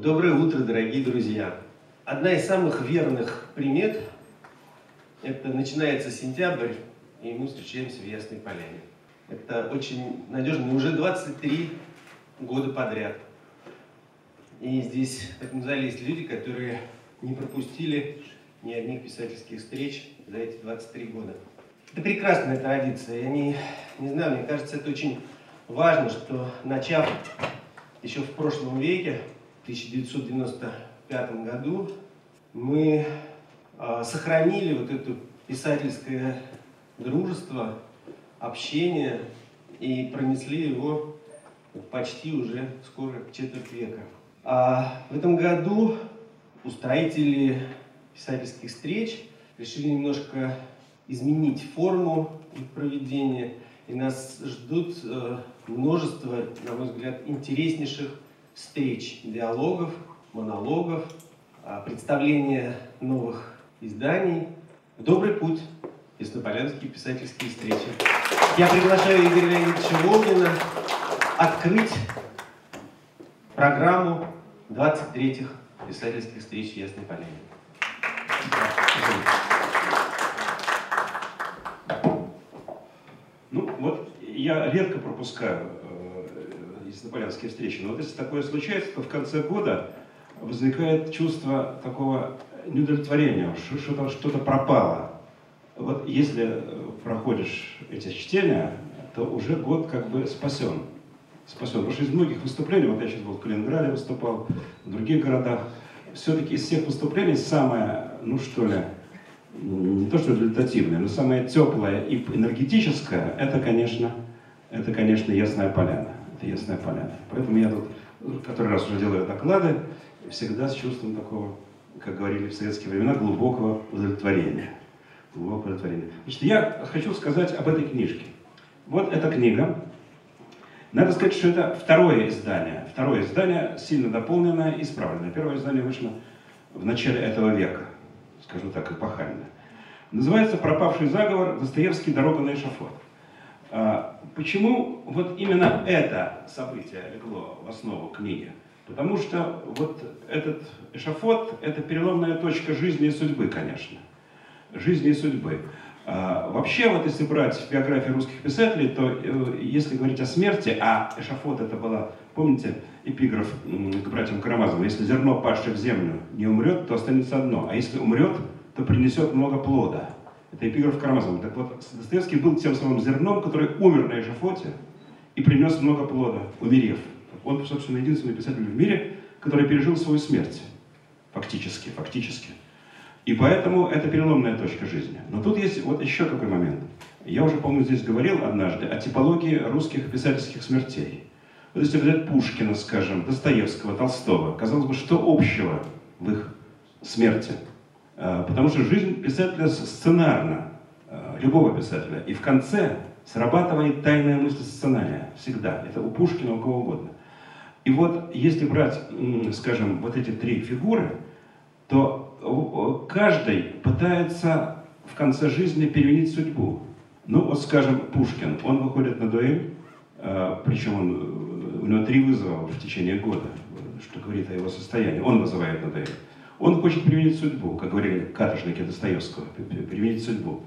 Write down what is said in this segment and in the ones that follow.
Доброе утро, дорогие друзья! Одна из самых верных примет – это начинается сентябрь, и мы встречаемся в Ясной Поляне. Это очень надежно, уже 23 года подряд. И здесь, в этом зале, есть люди, которые не пропустили ни одних писательских встреч за эти 23 года. Это прекрасная традиция. Я не, не знаю, мне кажется, это очень важно, что начав еще в прошлом веке, 1995 году, мы э, сохранили вот это писательское дружество, общение и пронесли его почти уже скоро четверть века. А в этом году устроители писательских встреч решили немножко изменить форму их проведения, и нас ждут э, множество, на мой взгляд, интереснейших встреч, диалогов, монологов, э, представления новых изданий. Добрый путь! Яснополянские писательские встречи. Я приглашаю Игоря Леонидовича Волгина открыть программу 23-х писательских встреч Ясной Поляне. Ну, вот я редко пропускаю яснополянские встречи, но вот если такое случается, то в конце года возникает чувство такого неудовлетворения, что что-то что пропало. Вот если э, проходишь эти чтения, то уже год как бы спасен. Спасен. Потому что из многих выступлений, вот я сейчас был в Калининграде выступал, в других городах, все-таки из всех выступлений самое, ну что ли, не то что результативное, но самое теплое и энергетическое, это, конечно, это, конечно, Ясная Поляна. Это Ясная Поляна. Поэтому я тут который раз уже делаю доклады, всегда с чувством такого, как говорили в советские времена, глубокого удовлетворения. Глубокого удовлетворения. Значит, я хочу сказать об этой книжке. Вот эта книга. Надо сказать, что это второе издание. Второе издание сильно дополненное и исправленное. Первое издание вышло в начале этого века скажу так, эпохально. Называется «Пропавший заговор. Достоевский. Дорога на эшафот». А, почему вот именно это событие легло в основу книги? Потому что вот этот эшафот – это переломная точка жизни и судьбы, конечно. Жизни и судьбы. А, вообще, вот если брать биографии русских писателей, то э, если говорить о смерти, а эшафот это была, помните, эпиграф к братьям Карамазовым, если зерно, падшее в землю, не умрет, то останется одно, а если умрет, то принесет много плода. Это эпиграф Карамазова. Так вот, Достоевский был тем самым зерном, который умер на эшафоте и принес много плода, умерев. Он, собственно, единственный писатель в мире, который пережил свою смерть. Фактически, фактически. И поэтому это переломная точка жизни. Но тут есть вот еще какой момент. Я уже, помню, здесь говорил однажды о типологии русских писательских смертей. Вот если взять Пушкина, скажем, Достоевского, Толстого, казалось бы, что общего в их смерти? А, потому что жизнь писателя сценарна, а, любого писателя. И в конце срабатывает тайная мысль сценария. Всегда. Это у Пушкина, у кого угодно. И вот если брать, скажем, вот эти три фигуры, то каждый пытается в конце жизни переменить судьбу. Ну, вот, скажем, Пушкин, он выходит на дуэль, причем он, у него три вызова в течение года, что говорит о его состоянии. Он вызывает на дуэль. Он хочет переменить судьбу, как говорили каторжники Достоевского, переменить судьбу.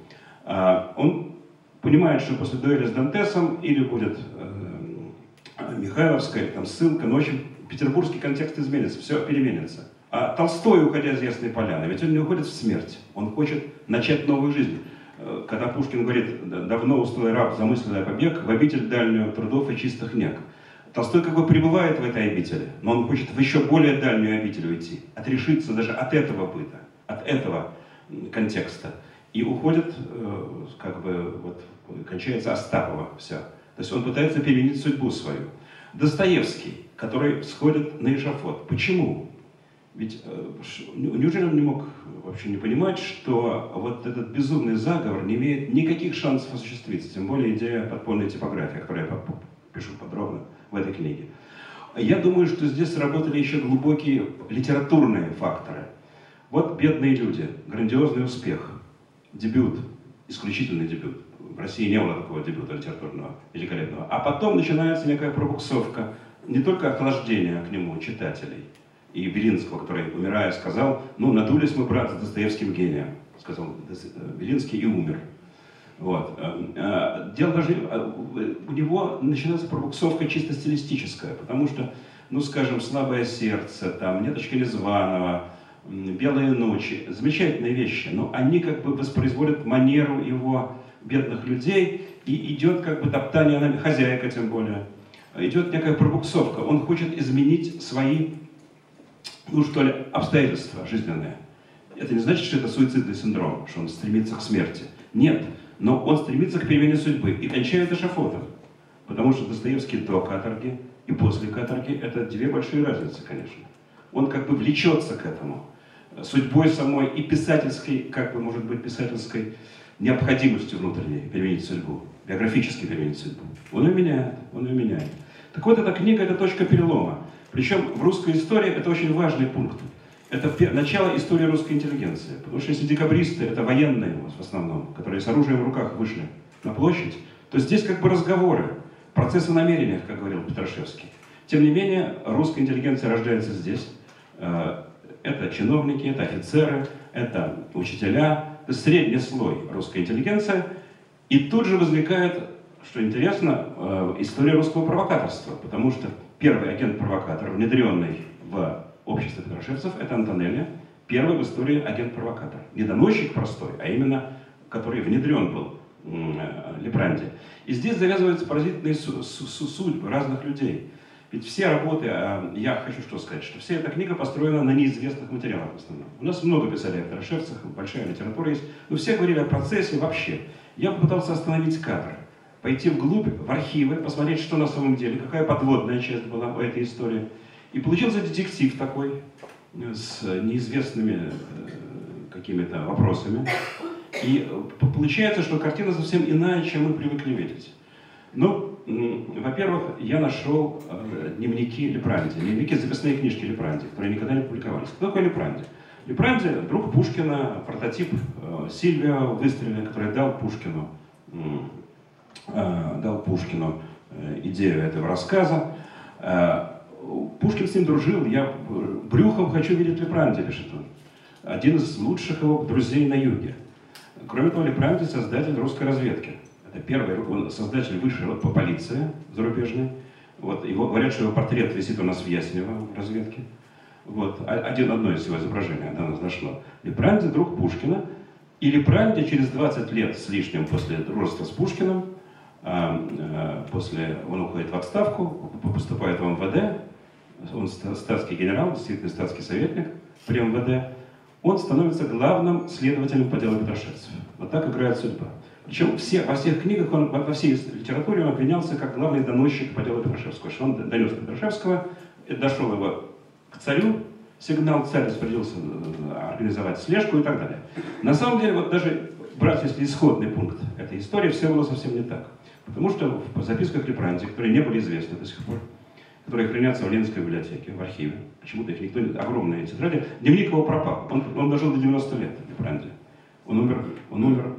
А, он понимает, что после дуэли с Дантесом или будет э, Михайловская, там ссылка, но, в общем, петербургский контекст изменится, все переменится. А Толстой, уходя из Ясной Поляны, ведь он не уходит в смерть, он хочет начать новую жизнь. Э, когда Пушкин говорит, давно усталый раб, замысленный побег, в обитель дальнюю трудов и чистых нег. Толстой как бы пребывает в этой обители, но он хочет в еще более дальнюю обитель уйти, отрешиться даже от этого быта, от этого контекста. И уходит, э, как бы, вот, кончается Остапова все. То есть он пытается переменить судьбу свою. Достоевский, который сходит на эшафот. Почему? Ведь э, неужели он не мог вообще не понимать, что вот этот безумный заговор не имеет никаких шансов осуществиться, тем более идея подпольной типографии, о которой я пишу подробно в этой книге. Я думаю, что здесь сработали еще глубокие литературные факторы. Вот «Бедные люди», грандиозный успех, дебют, исключительный дебют. В России не было такого дебюта литературного, великолепного. А потом начинается некая пробуксовка, не только охлаждение к нему читателей – и Белинского, который, умирая, сказал, ну, надулись мы, брат, с Достоевским гением, сказал Белинский и умер. Вот. Дело даже, у него начинается пробуксовка чисто стилистическая, потому что, ну, скажем, «Слабое сердце», там, «Неточка Незваного», «Белые ночи», замечательные вещи, но они как бы воспроизводят манеру его бедных людей, и идет как бы топтание, на хозяйка тем более, идет некая пробуксовка. Он хочет изменить свои, ну что ли, обстоятельства жизненные. Это не значит, что это суицидный синдром, что он стремится к смерти. Нет, но он стремится к перемене судьбы и кончает эшафотом. Потому что Достоевский до каторги и после каторги – это две большие разницы, конечно. Он как бы влечется к этому. Судьбой самой и писательской, как бы, может быть, писательской необходимостью внутренней переменить судьбу, биографически переменить судьбу. Он ее меняет, он ее меняет. Так вот, эта книга – это точка перелома. Причем в русской истории это очень важный пункт. Это начало истории русской интеллигенции. Потому что если декабристы – это военные в основном, которые с оружием в руках вышли на площадь, то здесь как бы разговоры, процессы намерения, как говорил Петрашевский. Тем не менее, русская интеллигенция рождается здесь. Э, это чиновники, это офицеры, это учителя, это средний слой русской интеллигенции. И тут же возникает, что интересно, э, история русского провокаторства, потому что первый агент-провокатор, внедренный в общество петрошевцев, это Антонелли, первый в истории агент-провокатор. Не доносчик простой, а именно, который внедрен был э, Лепранди. И здесь завязываются поразительные судьбы разных людей. Ведь все работы, а, я хочу что сказать, что вся эта книга построена на неизвестных материалах в основном. У нас много писали о Петрошевцах, большая литература есть, но все говорили о процессе вообще. Я попытался остановить кадр, пойти вглубь, в архивы, посмотреть, что на самом деле, какая подводная часть была у этой истории. И получился детектив такой, э, с неизвестными э, какими-то вопросами. И э, получается, что картина совсем иная, чем мы привыкли видеть. Ну, во-первых, я нашел дневники Лепранди, дневники, записные книжки Лепранди, которые никогда не публиковались. Кто такой Лепранди? Лепранди – друг Пушкина, прототип Сильвия Выстрелина, который дал Пушкину, дал Пушкину идею этого рассказа. Пушкин с ним дружил, я брюхом хочу видеть Лепранди, пишет он. Один из лучших его друзей на юге. Кроме того, Лепранди – создатель русской разведки. Это первый он создатель высшей по полиции зарубежной. Вот, его, говорят, что его портрет висит у нас в Яснево в разведке. Вот, один, одно из его изображений до нас дошло. Лепранди – друг Пушкина. И Лепранди через 20 лет с лишним после дружества с Пушкиным, а, а, после, он уходит в отставку, поступает в МВД, он статский генерал, действительно статский советник при МВД, он становится главным следователем по делу Петрошевцев. Вот так играет судьба. Причем все, во всех книгах, он, во всей литературе он обвинялся как главный доносчик по делу Петрашевского, что он донес Петрашевского, дошел его к царю, сигнал, царь распорядился э, организовать слежку и так далее. На самом деле, вот даже брать, если исходный пункт этой истории, все было совсем не так. Потому что в записках Лепранди, которые не были известны до сих пор, которые хранятся в Ленинской библиотеке, в архиве, почему-то их никто не... Огромные тетради. Дневник его пропал. Он, он дожил до 90 лет, Лепранди. Он умер, он умер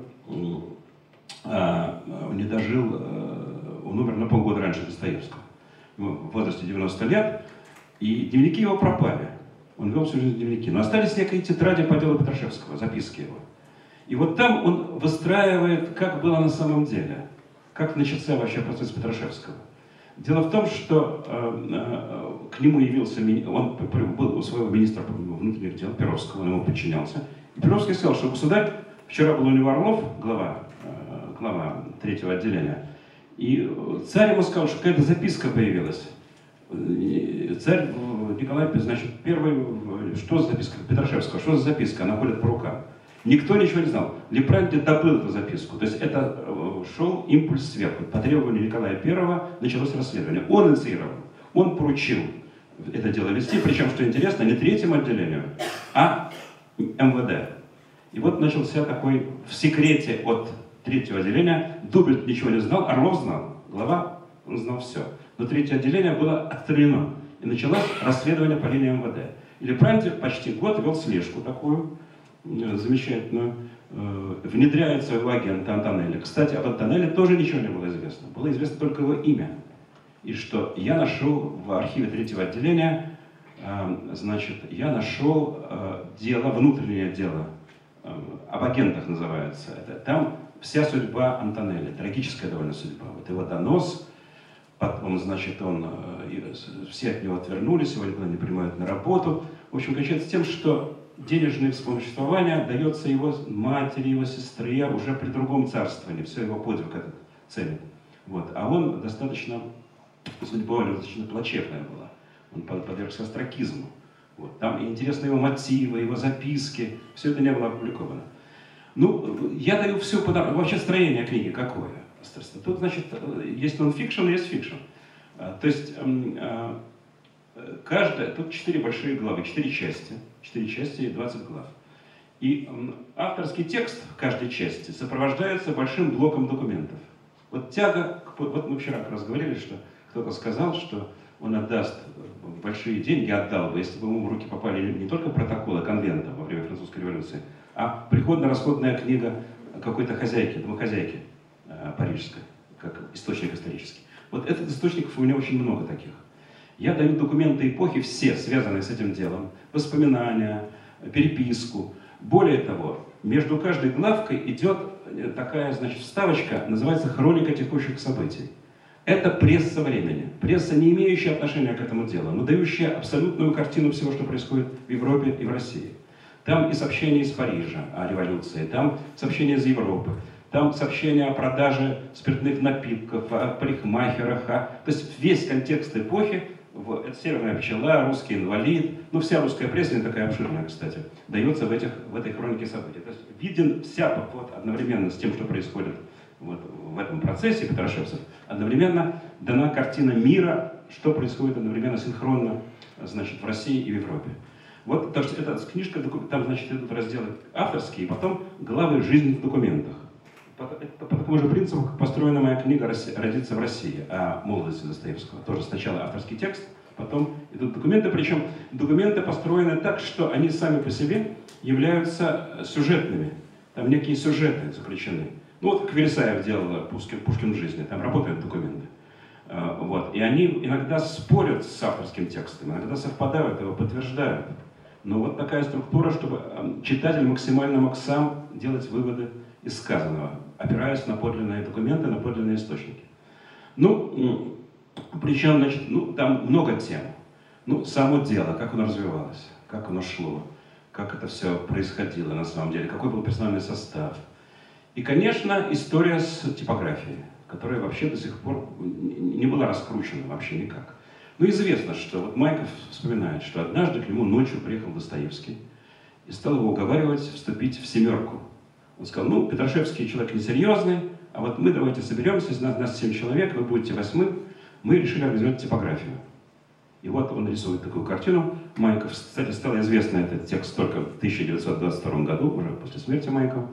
а, не дожил, э, он умер на полгода раньше Достоевского, в возрасте 90 лет, и дневники его пропали. Он вел всю жизнь дневники. Но остались некие тетради по делу Петрашевского, записки его. И вот там он выстраивает, как было на самом деле, как начался вообще процесс Петрашевского. Дело в том, что э, э, к нему явился, он был у своего министра внутренних дел Перовского, он ему подчинялся. И Перовский сказал, что государь, вчера был у него Орлов, глава глава третьего отделения. И царь ему сказал, что какая-то записка появилась. И царь Николай, значит, первый, что за записка? Петрашевского, что за записка? Она ходит по рукам. Никто ничего не знал. Лепранти добыл эту записку. То есть это э, шел импульс сверху. По требованию Николая Первого началось расследование. Он инициировал, он поручил это дело вести. Причем, что интересно, не третьему отделению, а МВД. И вот начался такой в секрете от третьего отделения. Дубель ничего не знал, Орлов знал. Глава, он знал все. Но третье отделение было отстранено. И началось расследование по линии МВД. Или Пранди почти год вел слежку такую э, замечательную, э, внедряет своего агента Антонелли. Кстати, об Антонелли тоже ничего не было известно. Было известно только его имя. И что я нашел в архиве третьего отделения значит, я нашел э, дело, внутреннее дело, э, об агентах называется. Это, там вся судьба Антонелли, трагическая довольно судьба. Вот его донос, потом, значит, он, э, все от него отвернулись, его никуда не принимают на работу. В общем, кончается тем, что денежное вспомоществование дается его матери, его сестре уже при другом царствовании. Все его подвиг этот ценит. Вот. А он достаточно, судьба достаточно плачевная была он подвергся остракизму. Вот. Там интересны его мотивы, его записки, все это не было опубликовано. Ну, я даю все, подав... вообще строение книги какое? Тут, значит, есть нон-фикшн, есть фикшн. А, то есть, эм, а, каждая, тут четыре большие главы, четыре части, четыре части и 20 глав. И авторский текст в каждой части сопровождается большим блоком документов. Вот тяга, вот мы вчера как раз говорили, что кто-то сказал, что он отдаст большие деньги, отдал бы, если бы ему в руки попали не только протоколы конвента во время французской революции, а приходно-расходная книга какой-то хозяйки, домохозяйки э, парижской, как источник исторический. Вот этот источников у меня очень много таких. Я даю документы эпохи, все связанные с этим делом, воспоминания, переписку. Более того, между каждой главкой идет э, такая, значит, вставочка, называется «Хроника текущих событий». Это пресса времени. Пресса, не имеющая отношения к этому делу, но дающая абсолютную картину всего, что происходит в Европе и в России. Там и сообщения из Парижа о революции, там сообщения из Европы, там сообщения о продаже спиртных напитков, о парикмахерах, о... то есть весь контекст эпохи, это «Северная пчела», «Русский инвалид», ну вся русская пресса, не такая обширная, кстати, дается в, этих, в этой хронике событий. То есть виден вся подход одновременно с тем, что происходит вот, в этом процессе Петрашевцев, одновременно дана картина мира, что происходит одновременно синхронно значит, в России и в Европе. Вот, так что эта книжка, там, значит, идут разделы авторские, потом главы жизни в документах. По, по, по такому же принципу построена моя книга «Родиться в России» о молодости Достоевского. Тоже сначала авторский текст, потом идут документы, причем документы построены так, что они сами по себе являются сюжетными. Там некие сюжеты заключены. Ну вот как Вересаев делал Пушкин, Пушкин в жизни, там работают документы. А, вот. И они иногда спорят с авторским текстом, иногда совпадают, его подтверждают. Но вот такая структура, чтобы читатель максимально мог сам делать выводы из сказанного, опираясь на подлинные документы, на подлинные источники. Ну, причем, значит, ну, там много тем. Ну, само дело, как оно развивалось, как оно шло, как это все происходило на самом деле, какой был персональный состав – и, конечно, история с типографией, которая вообще до сих пор не была раскручена вообще никак. Но известно, что вот Майков вспоминает, что однажды к нему ночью приехал Достоевский и стал его уговаривать вступить в «семерку». Он сказал, ну, Петрашевский человек несерьезный, а вот мы давайте соберемся, из нас, нас 7 человек, вы будете восьмым, мы решили организовать типографию. И вот он рисует такую картину. Майков, кстати, стал известно этот текст только в 1922 году, уже после смерти Майкова.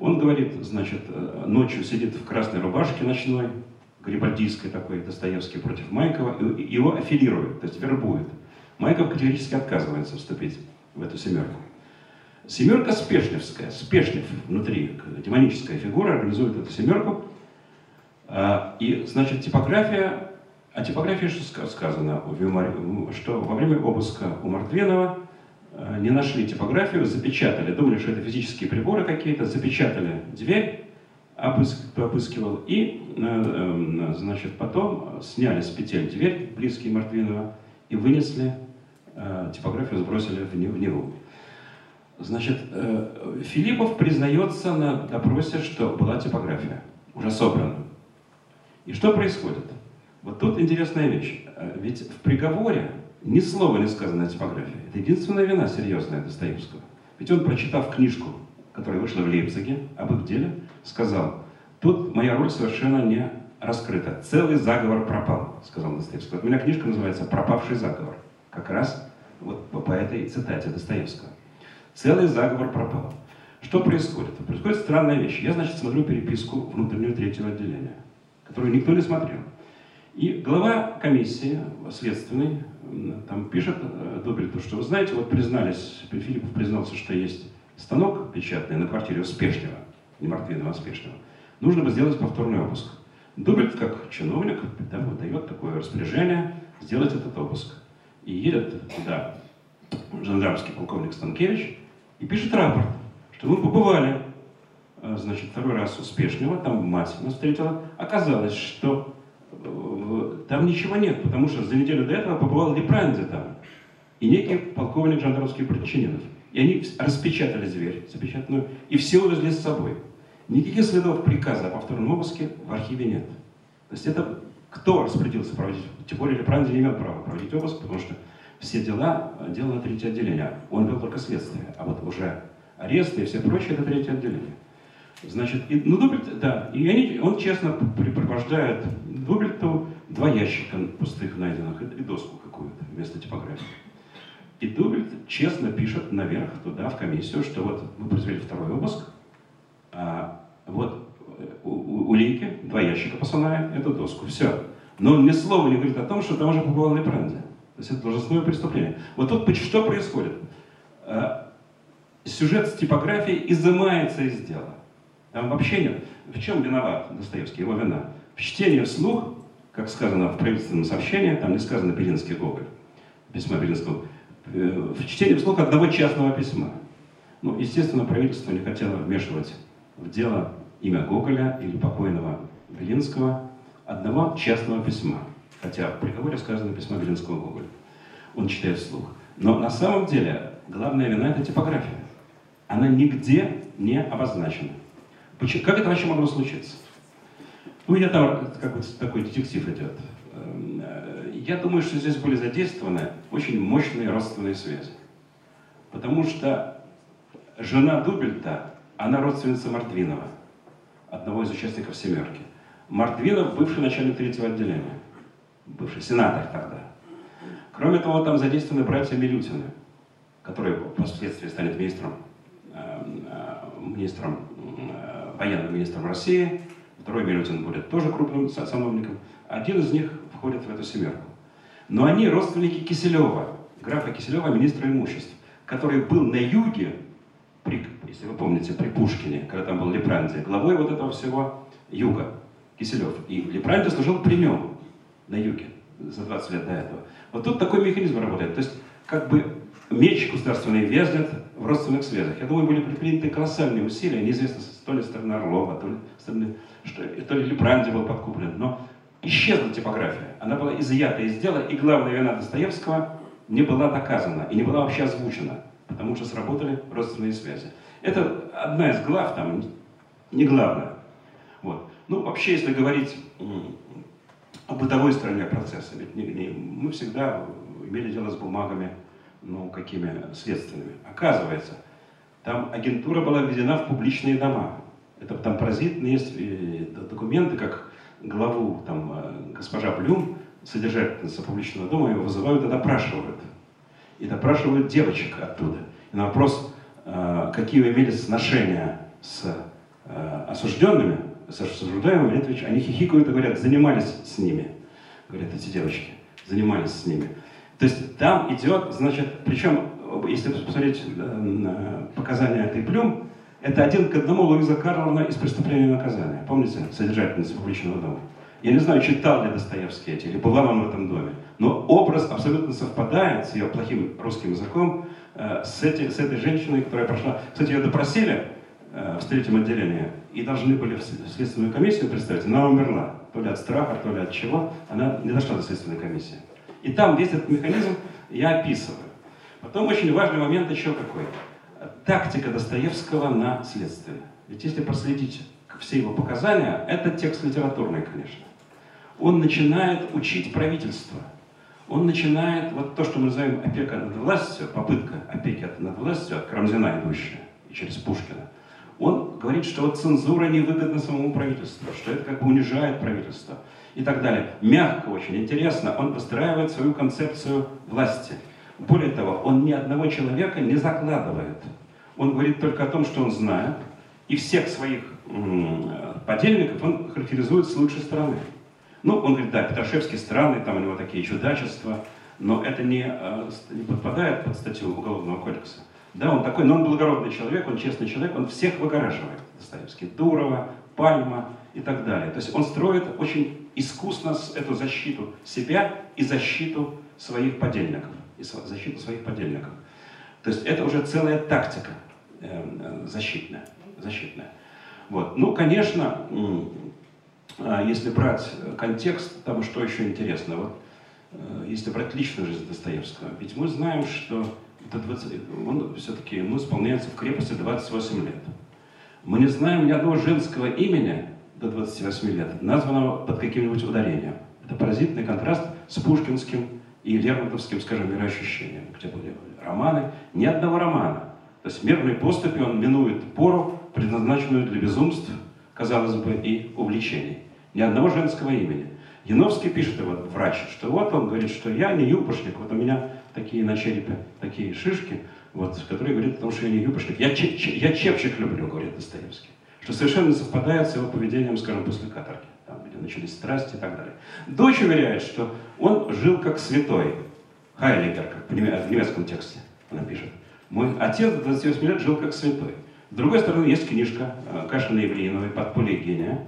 Он говорит, значит, э, ночью сидит в красной рубашке ночной, гарибальдийской такой, Достоевский против Майкова, и его аффилируют, то есть вербуют. Майков категорически отказывается вступить в эту семерку. Семерка Спешневская, Спешнев внутри, демоническая фигура, организует эту семерку. А, и, значит, типография, а типография, что сказано, что во время обыска у Мартвенова Э, не нашли типографию, запечатали, думали, что это физические приборы какие-то, запечатали дверь, обыск, обыскивал, и, э, э, значит, потом сняли с петель дверь, близкие Мартвинова, и вынесли, типографию сбросили в Неву. Значит, Филиппов признается на допросе, что была типография, уже собрана. И что происходит? Вот тут интересная вещь. Ведь в приговоре ни слова не сказано о типографии. Это единственная вина серьезная Достоевского. Ведь он, прочитав книжку, которая вышла в Лейпциге, об их деле, сказал, тут моя роль совершенно не раскрыта. Целый заговор пропал, сказал Достоевский. Вот у меня книжка называется «Пропавший заговор». Как раз вот по этой цитате Достоевского. Целый заговор пропал. Что происходит? Происходит странная вещь. Я, значит, смотрю переписку внутреннего третьего отделения, которую никто не смотрел. И глава комиссии следственной там пишет э, Добриту, что вы знаете, вот признались, Филиппов признался, что есть станок печатный на квартире Успешного, не Мартвинова, а Успешного. Нужно бы сделать повторный обыск. Дубельт, как чиновник, дает такое распоряжение сделать этот обыск. И едет туда жандармский полковник Станкевич и пишет рапорт, что мы побывали, э, значит, второй раз успешного, там мать нас встретила. Оказалось, что э, там ничего нет, потому что за неделю до этого побывал Лепранди там и некий полковник жандармских подчиненных. И они распечатали зверь, запечатанную, и все увезли с собой. Никаких следов приказа о повторном обыске в архиве нет. То есть это кто распорядился проводить? Тем более Лепранди не имел права проводить обыск, потому что все дела делало третье отделение. Он вел только следствие. А вот уже аресты и все прочее, это третье отделение. Значит, и, ну, Дубельт, да, и они, он честно припровождает Дубельту два ящика пустых найденных и, и доску какую-то вместо типографии. И Дубельт честно пишет наверх туда, в комиссию, что вот мы произвели второй обыск, а вот у, у, улейки, два ящика посылаем, эту доску, все. Но он ни слова не говорит о том, что там уже побывал Лепранди. То есть это должностное преступление. Вот тут что происходит? А, сюжет с типографией изымается из дела. Там вообще нет. В чем виноват Достоевский, его вина? В чтении вслух, как сказано в правительственном сообщении, там не сказано Белинский Гоголь, письма Белинского, э, в чтении вслух одного частного письма. Ну, естественно, правительство не хотело вмешивать в дело имя Гоголя или покойного Белинского одного частного письма. Хотя в приговоре сказано письмо Белинского Гоголя. Он читает вслух. Но на самом деле главная вина – это типография. Она нигде не обозначена. Почему? Как это вообще могло случиться? Ну, я там, как бы такой детектив идет. Эм, э, я думаю, что здесь были задействованы очень мощные родственные связи. Потому что жена Дубельта, она родственница Мартвинова, одного из участников «семерки». Мартвинов – бывший начальник третьего отделения бывший сенатор тогда. Кроме того, там задействованы братья Милютины, которые впоследствии станет министром, э, э, министром э, военным министром России. Второй Милютин будет тоже крупным сановником. Один из них входит в эту семерку. Но они родственники Киселева, графа Киселева, министра имуществ, который был на юге, при, если вы помните, при Пушкине, когда там был Лепранди, главой вот этого всего юга, Киселев. И Лепранди служил при нем на юге за 20 лет до этого. Вот тут такой механизм работает. То есть как бы меч государственный вязнет в родственных связях. Я думаю, были предприняты колоссальные усилия, неизвестно, то ли стороны Орлова, то ли стороны, что, то ли Лепранди был подкуплен, но исчезла типография. Она была изъята из дела, и главная вина Достоевского не была доказана и не была вообще озвучена, потому что сработали родственные связи. Это одна из глав, там, не главная. Вот. Ну, вообще, если говорить о бытовой стороне процесса. Ведь не, не, мы всегда имели дело с бумагами, ну, какими следственными. Оказывается, там агентура была введена в публичные дома. Это там паразитные есть э, документы, как главу там, э, госпожа Блюм, содержательница публичного дома, его вызывают и допрашивают. И допрашивают девочек оттуда. И на вопрос, э, какие вы имели сношения с осужденными, с осуждаемыми, Летович, они хихикают и говорят, занимались с ними. Говорят эти девочки, занимались с ними. То есть там идет, значит, причем, если посмотреть на показания этой Плюм, это один к одному Луиза Карловна из «Преступления и наказания». Помните, содержательница публичного дома? Я не знаю, читал ли Достоевский эти, или бывал он в этом доме, но образ абсолютно совпадает с ее плохим русским языком, э, с, эти, с этой женщиной, которая прошла... Кстати, ее допросили э, в третьем отделении, и должны были в следственную комиссию представить, она умерла. То ли от страха, то ли от чего. Она не дошла до следственной комиссии. И там весь этот механизм я описываю. Потом очень важный момент еще какой. Тактика Достоевского на следствие. Ведь если проследить все его показания, это текст литературный, конечно. Он начинает учить правительство. Он начинает вот то, что мы называем опека над властью, попытка опеки над властью от Карамзина идущая и через Пушкина он говорит, что вот цензура невыгодна самому правительству, что это как бы унижает правительство и так далее. Мягко очень, интересно, он выстраивает свою концепцию власти. Более того, он ни одного человека не закладывает. Он говорит только о том, что он знает, и всех своих подельников он характеризует с лучшей стороны. Ну, он говорит, да, Петрашевский странный, там у него такие чудачества, но это не, э, не подпадает под статью Уголовного кодекса. Да, он такой, но он благородный человек, он честный человек, он всех выгораживает. Достоевский, Дурова, Пальма и так далее. То есть он строит очень искусно эту защиту себя и защиту своих подельников. и защиту своих подельников. То есть это уже целая тактика э, защитная. защитная. Вот. Ну, конечно, а если брать контекст, там что еще интересно, вот если брать личную жизнь Достоевского, ведь мы знаем, что до 20, он все-таки ему исполняется в крепости 28 лет. Мы не знаем ни одного женского имени до 28 лет, названного под каким-нибудь ударением. Это паразитный контраст с пушкинским и лермонтовским, скажем, мироощущением, где были романы. Ни одного романа. То есть мирной поступи он минует пору, предназначенную для безумств, казалось бы, и увлечений. Ни одного женского имени. Яновский пишет, вот врач, что вот он говорит, что я не юбошник, вот у меня такие на черепе, такие шишки, вот, которые говорят о том, что я не юбошник. Я, че, че, я чепчик люблю, говорит Достоевский. Что совершенно совпадает с его поведением, скажем, после каторги, там, где начались страсти и так далее. Дочь уверяет, что он жил как святой. Хайлигер, как в немецком тексте она пишет. Мой отец до 28 лет жил как святой. С другой стороны, есть книжка э, Кашина Евлеиновой «Подполье гения»,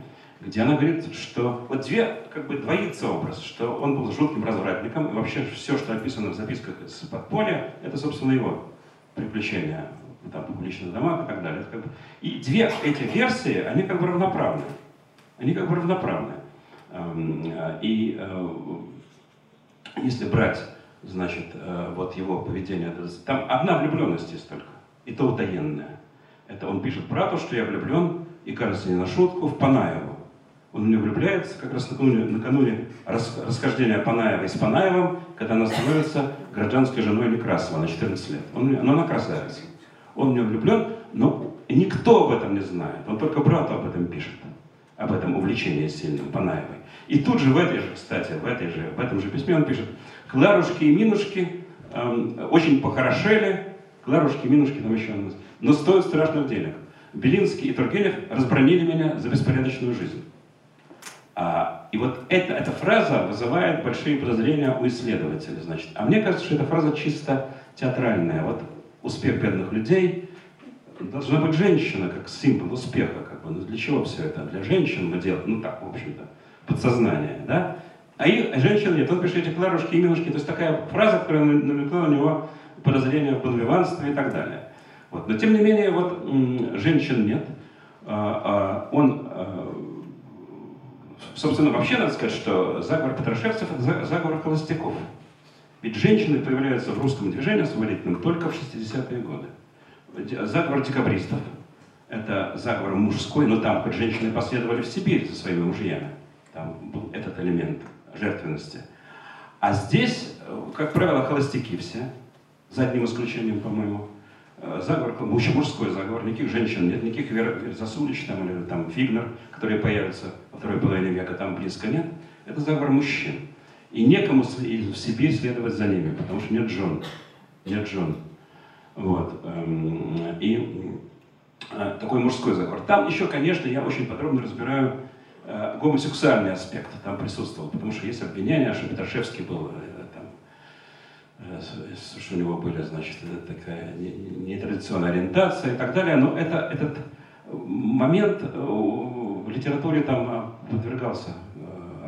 где она говорит, что вот две, как бы двоится образ, что он был жутким развратником, и вообще все, что описано в записках из подполья, это, собственно, его приключения там, публичных домах и так далее. Как бы... И две эти версии, они как бы равноправны. Они как бы равноправны. Эм, и э, если брать, значит, э, вот его поведение, там одна влюбленность есть только, и то утаенная. Это он пишет брату, что я влюблен, и кажется не на шутку, в Панаеву. Он в нее влюбляется как раз накануне, накануне расхождения Панаева с Панаевым, когда она становится гражданской женой Некрасова на 14 лет. Он, но она красавица. Он в нее влюблен, но никто об этом не знает. Он только брату об этом пишет, об этом увлечении сильным Панаевой. И тут же в этой же, кстати, в, этой же, в этом же письме он пишет, Кларушки и Минушки эм, очень похорошели, Кларушки и Минушки там еще, но стоят страшных денег. Белинский и Тургенев разбронили меня за беспорядочную жизнь. А, и вот эта, эта фраза вызывает большие подозрения у исследователей. Значит. А мне кажется, что эта фраза чисто театральная. Вот успех бедных людей должна быть женщина как символ успеха. Как бы. Ну, для чего все это? Для женщин мы делаем, ну так, в общем-то, подсознание. Да? А их, женщин нет. Он пишет эти кларушки и минушки. То есть такая фраза, которая намекла на него подозрение в бонвиванстве и так далее. Вот. Но тем не менее, вот женщин нет. А, а, он Собственно, вообще надо сказать, что заговор Петрашевцев – это заговор холостяков. Ведь женщины появляются в русском движении освободительном только в 60-е годы. Заговор декабристов – это заговор мужской, но там хоть женщины последовали в Сибирь за своими мужьями. Там был этот элемент жертвенности. А здесь, как правило, холостяки все, за одним исключением, по-моему. Э, заговор, мужской заговор, никаких женщин нет, никаких Вер, Засулич там, или там Фигнер, которые появятся во второй половине века, там близко нет. Это заговор мужчин. И некому в Сибирь следовать за ними, потому что нет жен. Нет жен. Вот. Эм, и э, такой мужской заговор. Там еще, конечно, я очень подробно разбираю э, гомосексуальный аспект там присутствовал, потому что есть обвинение, что Петрашевский был что у него были, значит, такая нетрадиционная ориентация и так далее. Но это, этот момент э, в литературе там э, подвергался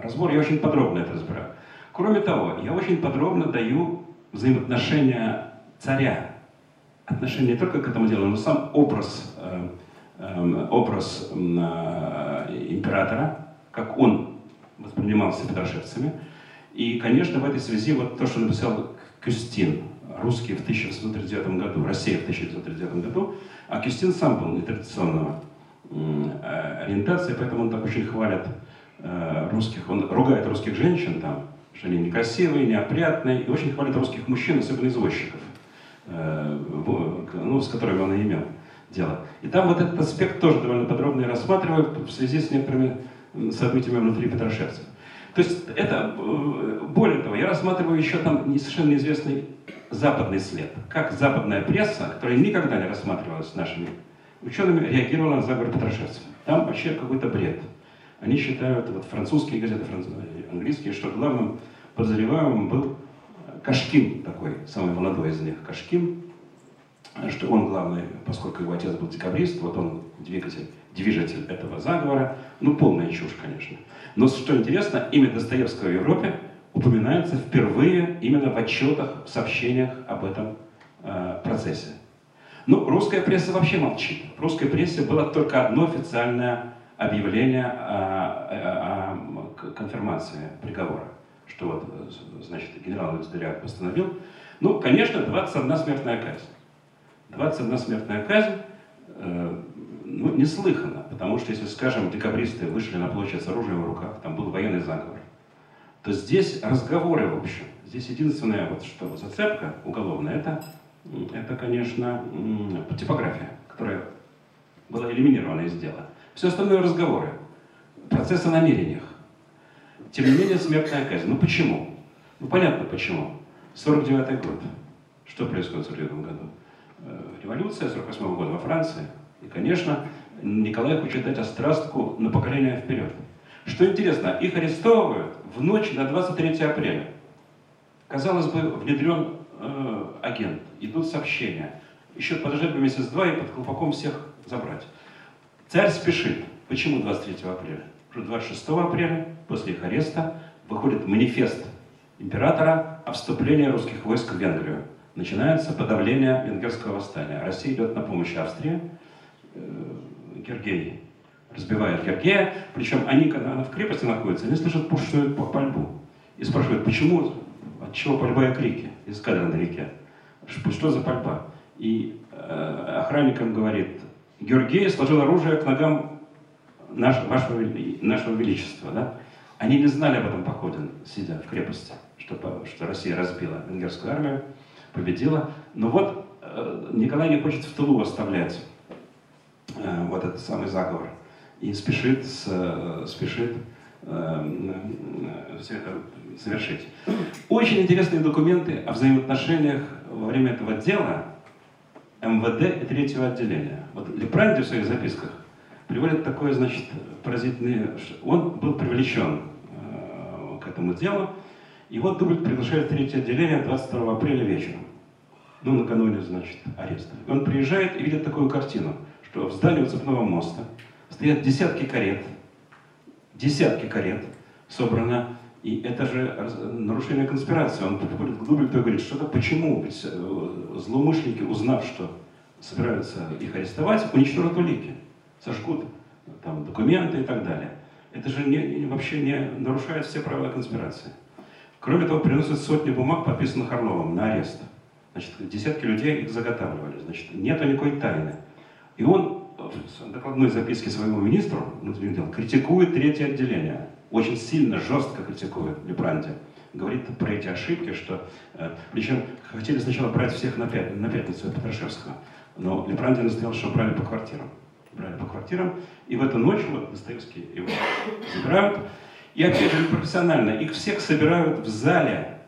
разбор, я очень подробно это разбираю. Кроме того, я очень подробно даю взаимоотношения царя. Отношение не только к этому делу, но сам образ, образ императора, как он воспринимался петрошевцами. И, конечно, в этой связи вот то, что написал Кюстин, русский в 1839 году, Россия в 1939 году, а Кюстин сам был нетрадиционного э, ориентации, поэтому он так очень хвалит э, русских, он ругает русских женщин там, что они некрасивые, неопрятные, и очень хвалит русских мужчин, особенно извозчиков, э, ну, с которыми он и имел дело. И там вот этот аспект тоже довольно подробно рассматриваю в связи с некоторыми событиями внутри Петрошевцев. То есть это, э, более того, я рассматриваю еще там совершенно неизвестный западный след. Как западная пресса, которая никогда не рассматривалась нашими учеными, реагировала на заговор Петрашевцев. Там вообще какой-то бред. Они считают, вот французские газеты, английские, что главным подозреваемым был Кашкин такой, самый молодой из них, Кашкин, что он главный, поскольку его отец был декабрист, вот он двигатель, движитель этого заговора. Ну, полная чушь, конечно. Но что интересно, имя Достоевского в Европе упоминается впервые именно в отчетах, в сообщениях об этом э, процессе. Ну, русская пресса вообще молчит. В русской прессе было только одно официальное объявление о, о, о конфирмации приговора, что вот, значит, генерал Вицдеряк постановил. Ну, конечно, 21 смертная казнь. 21 смертная казнь, э, ну, неслыханно, потому что, если, скажем, декабристы вышли на площадь с оружием в руках, там был военный заговор, то здесь разговоры, в общем. Здесь единственная вот что зацепка уголовная, это, это конечно, типография, которая была элиминирована из дела. Все остальное разговоры, процесс о намерениях. Тем не менее, смертная казнь. Ну почему? Ну понятно почему. 49 год. Что происходит в 49 году? Э, революция 48 -го года во Франции. И, конечно, Николай хочет дать острастку на поколение вперед. Что интересно, их арестовывают в ночь на 23 апреля. Казалось бы, внедрен э, агент, идут сообщения. Еще подождать бы месяц-два и под колпаком всех забрать. Царь спешит. Почему 23 апреля? Уже 26 апреля, после их ареста, выходит манифест императора о вступлении русских войск в Венгрию. Начинается подавление венгерского восстания. Россия идет на помощь Австрии. Э, Гергей разбивает Гергея. Причем они, когда она в крепости находится, они слышат пушную пальбу. И спрашивают, почему, от чего пальба и крики из кадра на реке? Что за пальба? И э, охранникам говорит, Георгий сложил оружие к ногам нашего, вашего, нашего величества. Да? Они не знали об этом походе, сидя в крепости, что, что Россия разбила венгерскую армию, победила. Но вот э, Николай не хочет в тылу оставлять э, вот этот самый заговор и спешит, э, спешит э, все это совершить. Очень интересные документы о взаимоотношениях во время этого дела МВД и третьего отделения. Вот Лепранди в своих записках приводит такое, значит, поразительное... Он был привлечен э, к этому делу, и вот Дубль приглашает третье отделение 22 апреля вечером. Ну, накануне, значит, ареста. Он приезжает и видит такую картину, что в здании у цепного моста стоят десятки карет, десятки карет собрано, и это же нарушение конспирации. Он приходит к Дублю и говорит, что-то почему? Ведь э, злоумышленники, узнав, что собираются их арестовать, уничтожат улики, сожгут там, документы и так далее. Это же не, вообще не нарушает все правила конспирации. Кроме того, приносят сотни бумаг, подписанных Орловым, на арест. Значит, десятки людей их заготавливали. Значит, нет никакой тайны. И он в докладной записке своему министру внутренних дел критикует третье отделение. Очень сильно, жестко критикует Лепранди. Говорит про эти ошибки, что... Э, причем хотели сначала брать всех на, пят, на пятницу Петрашевского. Но Лепранди настоял, что брали по квартирам. Брали по квартирам. И в эту ночь вот Достоевский его забирают. И опять же, профессионально, их всех собирают в зале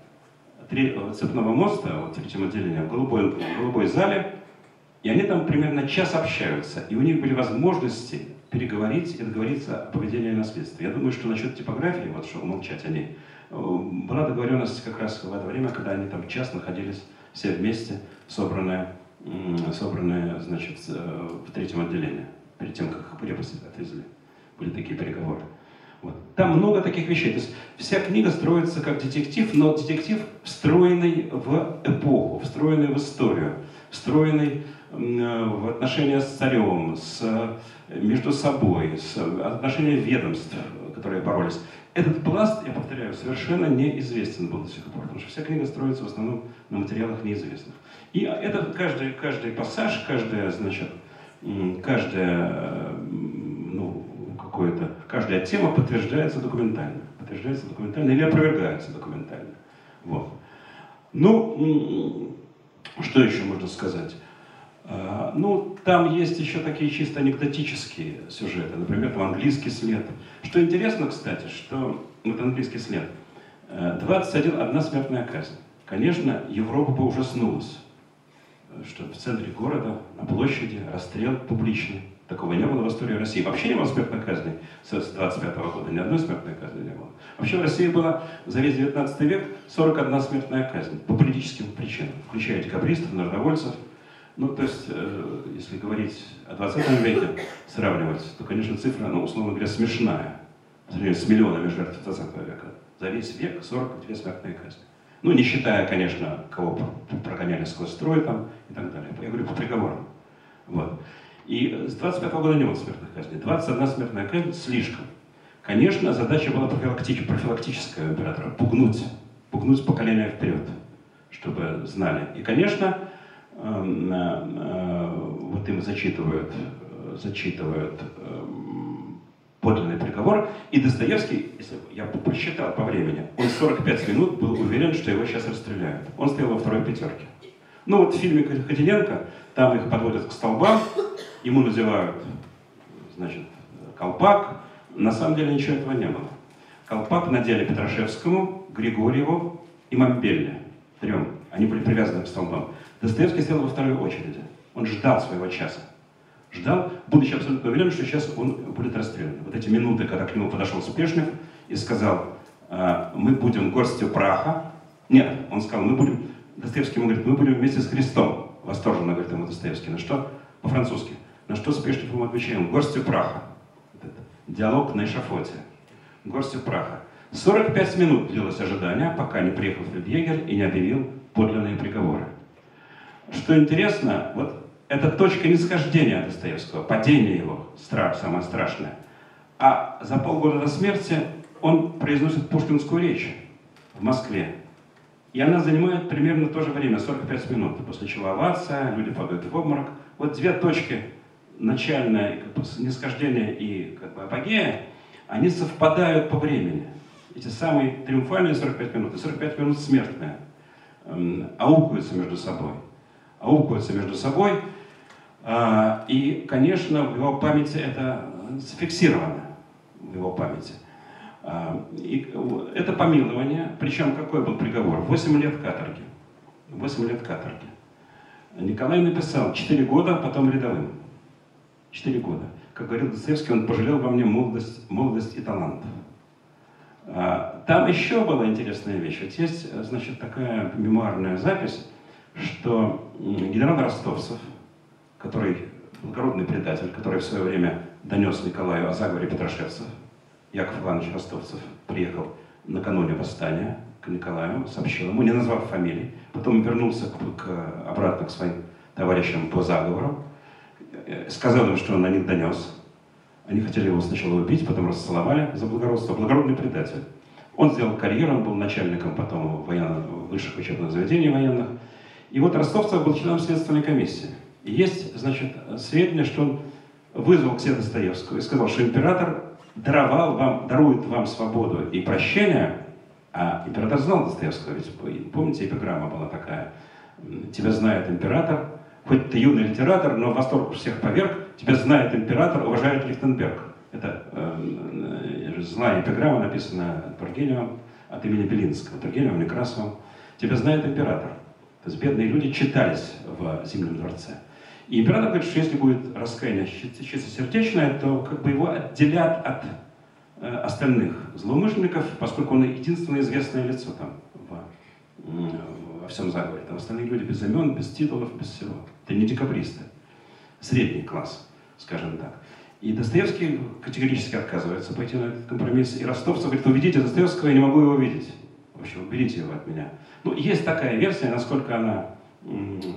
э, цепного моста, вот третьем отделении, в голубой, в голубой зале, и они там примерно час общаются, и у них были возможности переговорить и договориться о поведении наследства. Я думаю, что насчет типографии, вот что умолчать о ней, э, была договоренность как раз в это время, когда они там час находились все вместе, собранные, собранные значит, э, в третьем отделении, перед тем, как их крепость отвезли. Были такие переговоры. Вот. Там много таких вещей. То есть вся книга строится как детектив, но детектив встроенный в эпоху, встроенный в историю, встроенный в отношения с царем, с, между собой, с отношения ведомств, которые боролись. Этот пласт, я повторяю, совершенно неизвестен был до сих пор, потому что вся книга строится в основном на материалах неизвестных. И это каждый, каждый пассаж, каждая, значит, каждая какое-то, каждая тема подтверждается документально. Подтверждается документально или опровергается документально. Вот. Ну, что еще можно сказать? А, ну, там есть еще такие чисто анекдотические сюжеты. Например, там английский след. Что интересно, кстати, что вот английский след. 21, э, одна смертная казнь. Конечно, Европа бы ужаснулась, что в центре города, на площади, расстрел публичный. Такого не было в истории России. Вообще не было смертной казни с 25 -го года. Ни одной смертной казни не было. Вообще в России была за весь 19 век 41 смертная казнь по политическим причинам, включая декабристов, народовольцев. Ну, то есть, э, если говорить о 20 веке, сравнивать, то, конечно, цифра, ну, условно говоря, смешная. С миллионами жертв 20 века. За весь век 42 смертные казни. Ну, не считая, конечно, кого прогоняли сквозь строй там и так далее. Я говорю по приговорам. Вот. И с 25 года не было смертных казней. 21 смертная казнь слишком. Конечно, задача была профилактич, профилактическая у императора. Пугнуть. Пугнуть поколение вперед, чтобы знали. И, конечно, вот им зачитывают, зачитывают э, подлинный приговор. И Достоевский, если я посчитал по времени, он 45 минут был уверен, что его сейчас расстреляют. Он стоял во второй пятерке. Ну вот в фильме Ходиненко, там их подводят к столбам, ему надевают, значит, колпак. На самом деле ничего этого не было. Колпак надели Петрашевскому, Григорьеву и Мамбелле. Трем. Они были привязаны к столбам. Достоевский стоял во второй очереди. Он ждал своего часа ждал, будучи абсолютно уверен, что сейчас он будет расстрелян. Вот эти минуты, когда к нему подошел Спешнев и сказал, «А, мы будем горстью праха. Нет, он сказал, мы будем, Достоевский ему говорит, мы будем вместе с Христом. Восторженно говорит ему Достоевский. На что? По-французски. На что Спешнев ему отвечает, горстью праха. диалог на эшафоте. Горстью праха. 45 минут длилось ожидание, пока не приехал фельдъегер и не объявил подлинные приговоры. Что интересно, вот это точка нисхождения Достоевского, падение его, страх, самое страшное. А за полгода до смерти он произносит пушкинскую речь в Москве. И она занимает примерно то же время, 45 минут. После чего овация, люди падают в обморок. Вот две точки, начальное как бы, нисхождение и как бы, апогея, они совпадают по времени. Эти самые триумфальные 45 минут и 45 минут смертные эм, аукаются между собой. Аукаются между собой – а, и, конечно, в его памяти это зафиксировано, в его памяти. А, и это помилование, причем какой был приговор? 8 лет каторги. 8 лет каторги. Николай написал 4 года, потом рядовым. 4 года. Как говорил Достоевский, он пожалел во мне молодость, молодость и талант. А, там еще была интересная вещь. Вот есть, значит, такая мемуарная запись, что генерал Ростовцев – который благородный предатель, который в свое время донес Николаю о заговоре Петрошевцев. Яков Иванович Ростовцев приехал накануне восстания к Николаю, сообщил ему, не назвав фамилии. Потом вернулся к, к, обратно к своим товарищам по заговору, э, сказал им, что он на них донес. Они хотели его сначала убить, потом расцеловали за благородство. Благородный предатель. Он сделал карьеру, он был начальником потом военных, высших учебных заведений военных. И вот Ростовцев был членом следственной комиссии. И есть, значит, сведения, что он вызвал к Достоевского и сказал, что император даровал вам, дарует вам свободу и прощение, а император знал Достоевского, ведь помните, эпиграмма была такая, тебя знает император, хоть ты юный литератор, но восторг всех поверг, тебя знает император, уважает Лихтенберг. Это э, злая эпиграмма, написана Тургеневым от имени Белинского, Тургеневым, Некрасовым. Тебя знает император. То есть бедные люди читались в Зимнем дворце. И император говорит, что если будет раскаяние чистосердечное, то как бы его отделят от э, остальных злоумышленников, поскольку он единственное известное лицо там в, во всем заговоре. Там остальные люди без имен, без титулов, без всего. Это не декабристы. Средний класс, скажем так. И Достоевский категорически отказывается пойти на этот компромисс. И Ростовцев говорит, уведите Достоевского, я не могу его видеть. В общем, уберите его от меня. Ну, есть такая версия, насколько она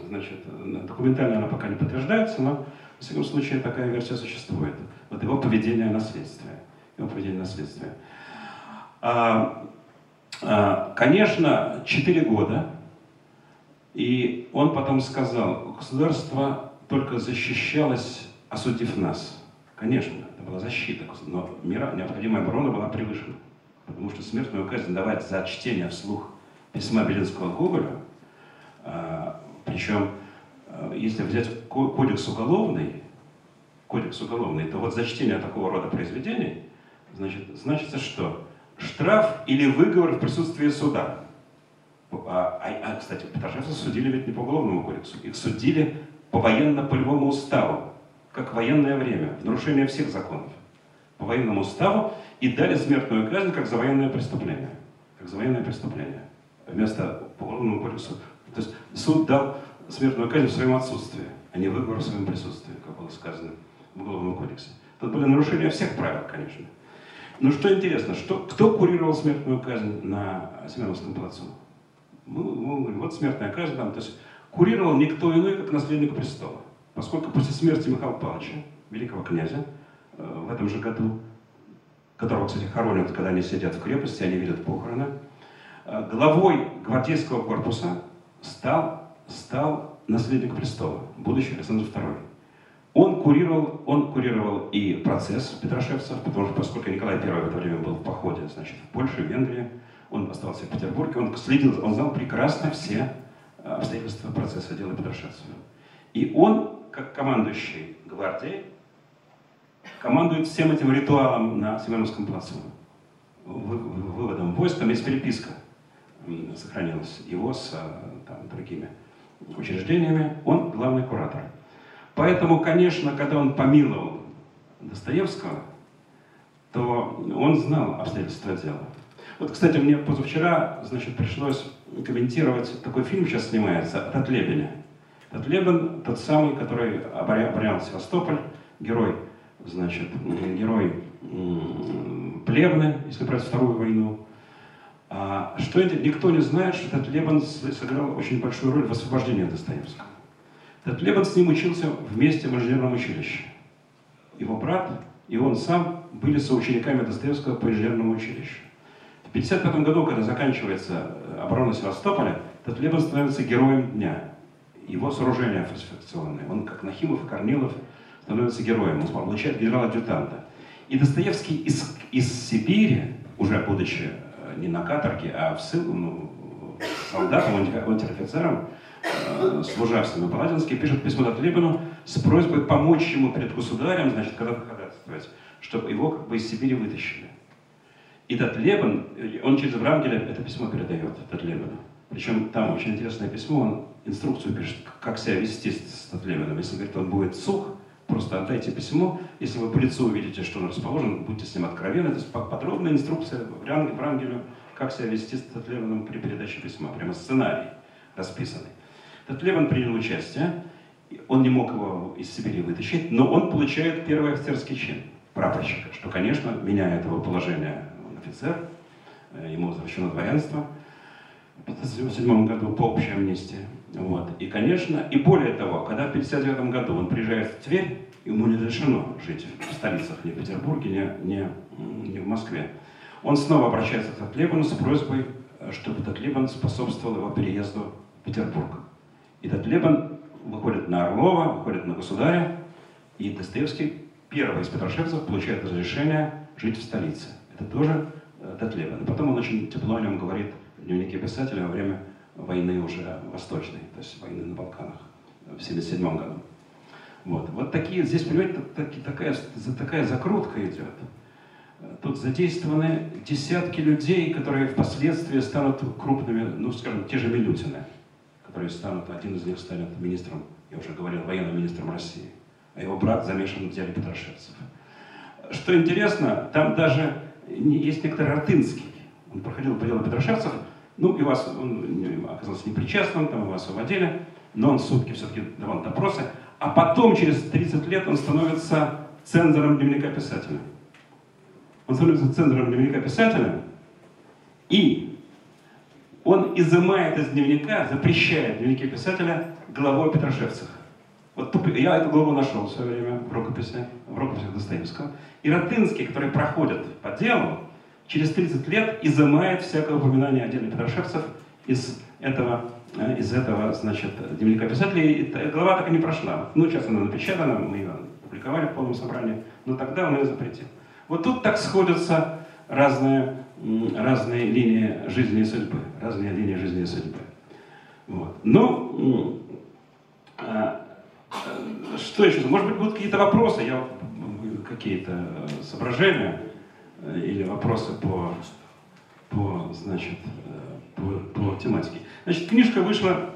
значит, документально она пока не подтверждается, но, во всяком случае, такая версия существует. Вот его поведение наследствия. Его поведение наследствия. А, а, конечно, 4 года, и он потом сказал, государство только защищалось, осудив нас. Конечно, это была защита, но мира, необходимая оборона была превышена. Потому что смертную казнь давать за чтение вслух письма Белинского Гоголя – а, Причем, а, если взять кодекс уголовный, кодекс уголовный, то вот за чтение такого рода произведений, значит, значится что? Штраф или выговор в присутствии суда. А, а, а кстати, Петрошевцев судили ведь не по уголовному кодексу, их судили по военно-полевому уставу, как военное время, в нарушение всех законов. По военному уставу и дали смертную казнь как за военное преступление. Как за военное преступление. Вместо по уголовному кодексу то есть суд дал смертную казнь в своем отсутствии, а не выговор в своем присутствии, как было сказано в Уголовном кодексе. Тут были нарушения всех правил, конечно. Но что интересно, что, кто курировал смертную казнь на Семеновском плацу? Мы, мы говорим, вот смертная казнь там, то есть курировал никто иной, как наследник престола. Поскольку после смерти Михаила Павловича, великого князя, э, в этом же году, которого, кстати, хоронят, когда они сидят в крепости, они видят похороны, э, главой гвардейского корпуса стал, стал наследник престола, будущий Александр II. Он курировал, он курировал и процесс Петрошевцев, потому что поскольку Николай I в это время был в походе, значит, в Польшу, в Венгрию, он остался в Петербурге, он следил, он знал прекрасно все э, обстоятельства процесса дела Петрошевцев. И он, как командующий гвардией, командует всем этим ритуалом на Семеновском плацу. Выводом войск, там есть переписка сохранилась его с э, там, другими учреждениями. Он главный куратор. Поэтому, конечно, когда он помиловал Достоевского, то он знал обстоятельства дела. Вот, кстати, мне позавчера, значит, пришлось комментировать, такой фильм сейчас снимается, от Лебеня. От Лебен, тот самый, который оборонял Севастополь, герой, значит, герой Плевны, если брать Вторую войну. А, что это? Никто не знает, что этот Лебен сыграл очень большую роль в освобождении Достоевского. Этот Лебен с ним учился вместе в инженерном училище. Его брат и он сам были соучениками Достоевского по инженерному училищу. В 1955 году, когда заканчивается э, оборона Севастополя, этот Лебен становится героем дня. Его сооружения фальсификационные. Он, как Нахимов и Корнилов, становится героем. Он получает генерала-адъютанта. И Достоевский из, из Сибири, уже будучи э, не на каторге, а в ссылку, ну, солдатом, унтер-офицером, э, служа в Семипаладинске, пишет письмо Татлебину с просьбой помочь ему перед государем, значит, когда ходатайствовать, чтобы его как бы из Сибири вытащили. И Татлебан, он через Врангеля это письмо передает Татлебану. Причем там очень интересное письмо, он инструкцию пишет, как себя вести с Татлебаном. Если, говорит, он будет сух, просто отдайте письмо. Если вы по лицу увидите, что он расположен, будьте с ним откровенны. Это подробная инструкция Врангелю, как себя вести с Татлебаном при передаче письма. Прямо сценарий расписанный. Татлебан принял участие, он не мог его из Сибири вытащить, но он получает первый офицерский чин прапорщика, что, конечно, меняет его положение офицер, э, ему возвращено дворянство в 1957 году по общей амнистии. Вот. И, конечно, и более того, когда в 1959 году он приезжает в Тверь, ему не разрешено жить в столицах, ни в Петербурге, ни, ни, ни в Москве, он снова обращается к Татлебану с просьбой, э, чтобы Татлебан способствовал его переезду в Петербург. И Татлебан выходит на Орлова, выходит на Государя, и Достоевский, первый из петрошевцев, получает разрешение жить в столице. Это тоже э, Татлебан. Потом он очень тепло о нем говорит в дневнике писателя во время войны уже восточной, то есть войны на Балканах в 1977 году. Вот, вот такие, здесь, понимаете, такая, такая закрутка идет. Тут задействованы десятки людей, которые впоследствии станут крупными, ну, скажем, те же Милютины, которые станут, один из них станет министром, я уже говорил, военным министром России, а его брат замешан в деле Петрошевцев. Что интересно, там даже есть некоторый Артынский, он проходил по делу Петрошевцев, ну, и вас, он оказался непричастным, там его освободили, но он сутки все-таки давал допросы. А потом, через 30 лет, он становится цензором дневника писателя. Он становится цензором дневника писателя, и он изымает из дневника, запрещает дневники писателя главой Петрошевцев. Вот я эту главу нашел в свое время в рукописи, в рукописи Достоевского. И Ротынский, который проходит по делу, через 30 лет изымает всякое упоминание о деле Петрошевцев из этого, э, из этого значит, дневника писателей. И глава так и не прошла. Ну, сейчас она напечатана, мы ее публиковали в полном собрании, но тогда он ее запретил. Вот тут так сходятся разные, разные линии жизни и судьбы. Разные линии жизни и судьбы. Вот. Ну, а, что еще? Может быть, будут какие-то вопросы, я какие-то соображения. Э, или вопросы по, по, значит, э, по, по тематике. Значит, книжка вышла,